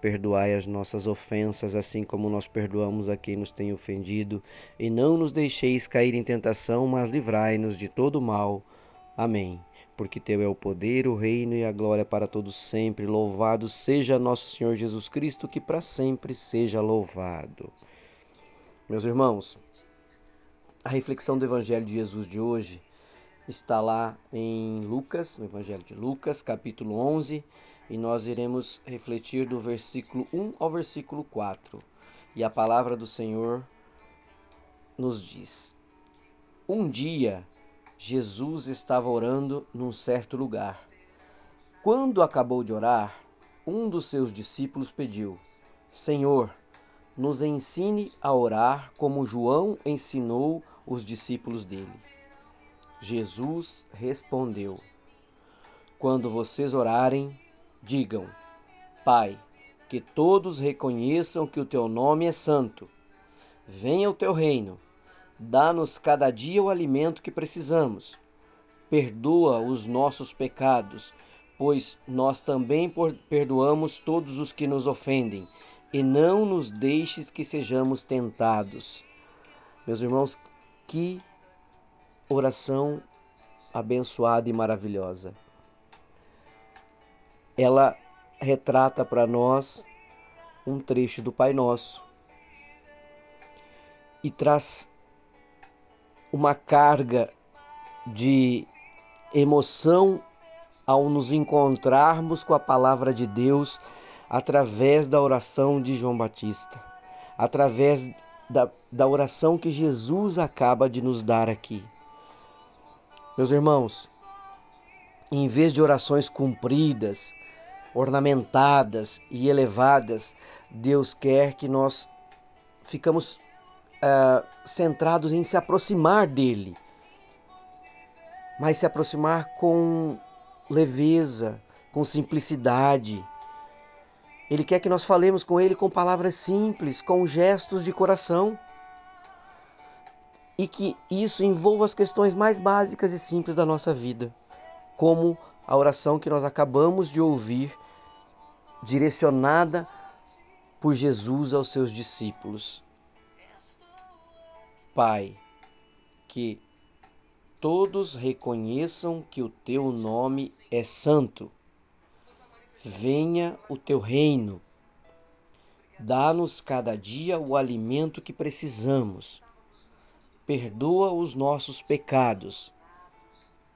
Perdoai as nossas ofensas, assim como nós perdoamos a quem nos tem ofendido, e não nos deixeis cair em tentação, mas livrai-nos de todo mal. Amém. Porque teu é o poder, o reino e a glória para todos sempre. Louvado seja nosso Senhor Jesus Cristo, que para sempre seja louvado. Meus irmãos, a reflexão do Evangelho de Jesus de hoje está lá em Lucas, no Evangelho de Lucas, capítulo 11, e nós iremos refletir do versículo 1 ao versículo 4. E a palavra do Senhor nos diz: Um dia Jesus estava orando num certo lugar. Quando acabou de orar, um dos seus discípulos pediu: Senhor, nos ensine a orar como João ensinou os discípulos dele. Jesus respondeu: Quando vocês orarem, digam: Pai, que todos reconheçam que o teu nome é santo. Venha o teu reino. Dá-nos cada dia o alimento que precisamos. Perdoa os nossos pecados, pois nós também perdoamos todos os que nos ofendem, e não nos deixes que sejamos tentados. Meus irmãos, que oração abençoada e maravilhosa. Ela retrata para nós um trecho do Pai Nosso e traz uma carga de emoção ao nos encontrarmos com a palavra de Deus através da oração de João Batista, através da, da oração que Jesus acaba de nos dar aqui. Meus irmãos, em vez de orações compridas, ornamentadas e elevadas, Deus quer que nós ficamos uh, centrados em se aproximar dele, mas se aproximar com leveza, com simplicidade. Ele quer que nós falemos com ele com palavras simples, com gestos de coração e que isso envolva as questões mais básicas e simples da nossa vida, como a oração que nós acabamos de ouvir, direcionada por Jesus aos seus discípulos. Pai, que todos reconheçam que o teu nome é santo. Venha o teu reino. Dá-nos cada dia o alimento que precisamos perdoa os nossos pecados,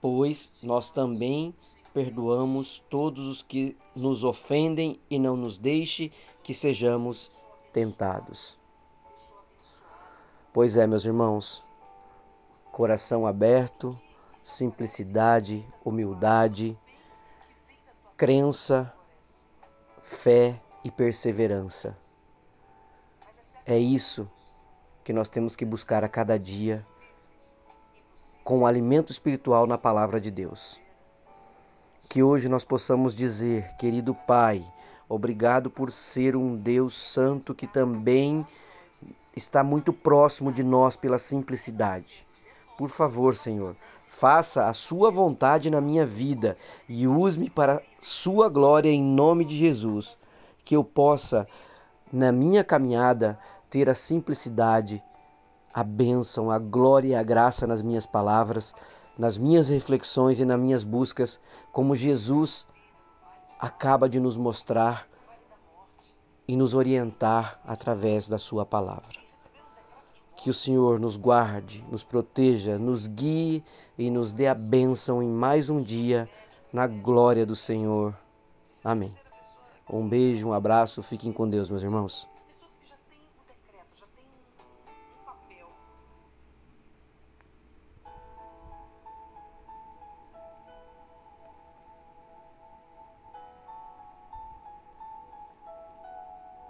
pois nós também perdoamos todos os que nos ofendem e não nos deixe que sejamos tentados. Pois é, meus irmãos, coração aberto, simplicidade, humildade, crença, fé e perseverança. É isso que nós temos que buscar a cada dia com o alimento espiritual na palavra de Deus. Que hoje nós possamos dizer, querido Pai, obrigado por ser um Deus santo que também está muito próximo de nós pela simplicidade. Por favor, Senhor, faça a sua vontade na minha vida e use-me para sua glória em nome de Jesus, que eu possa na minha caminhada ter a simplicidade, a bênção, a glória e a graça nas minhas palavras, nas minhas reflexões e nas minhas buscas, como Jesus acaba de nos mostrar e nos orientar através da Sua palavra. Que o Senhor nos guarde, nos proteja, nos guie e nos dê a bênção em mais um dia na glória do Senhor. Amém. Um beijo, um abraço, fiquem com Deus, meus irmãos.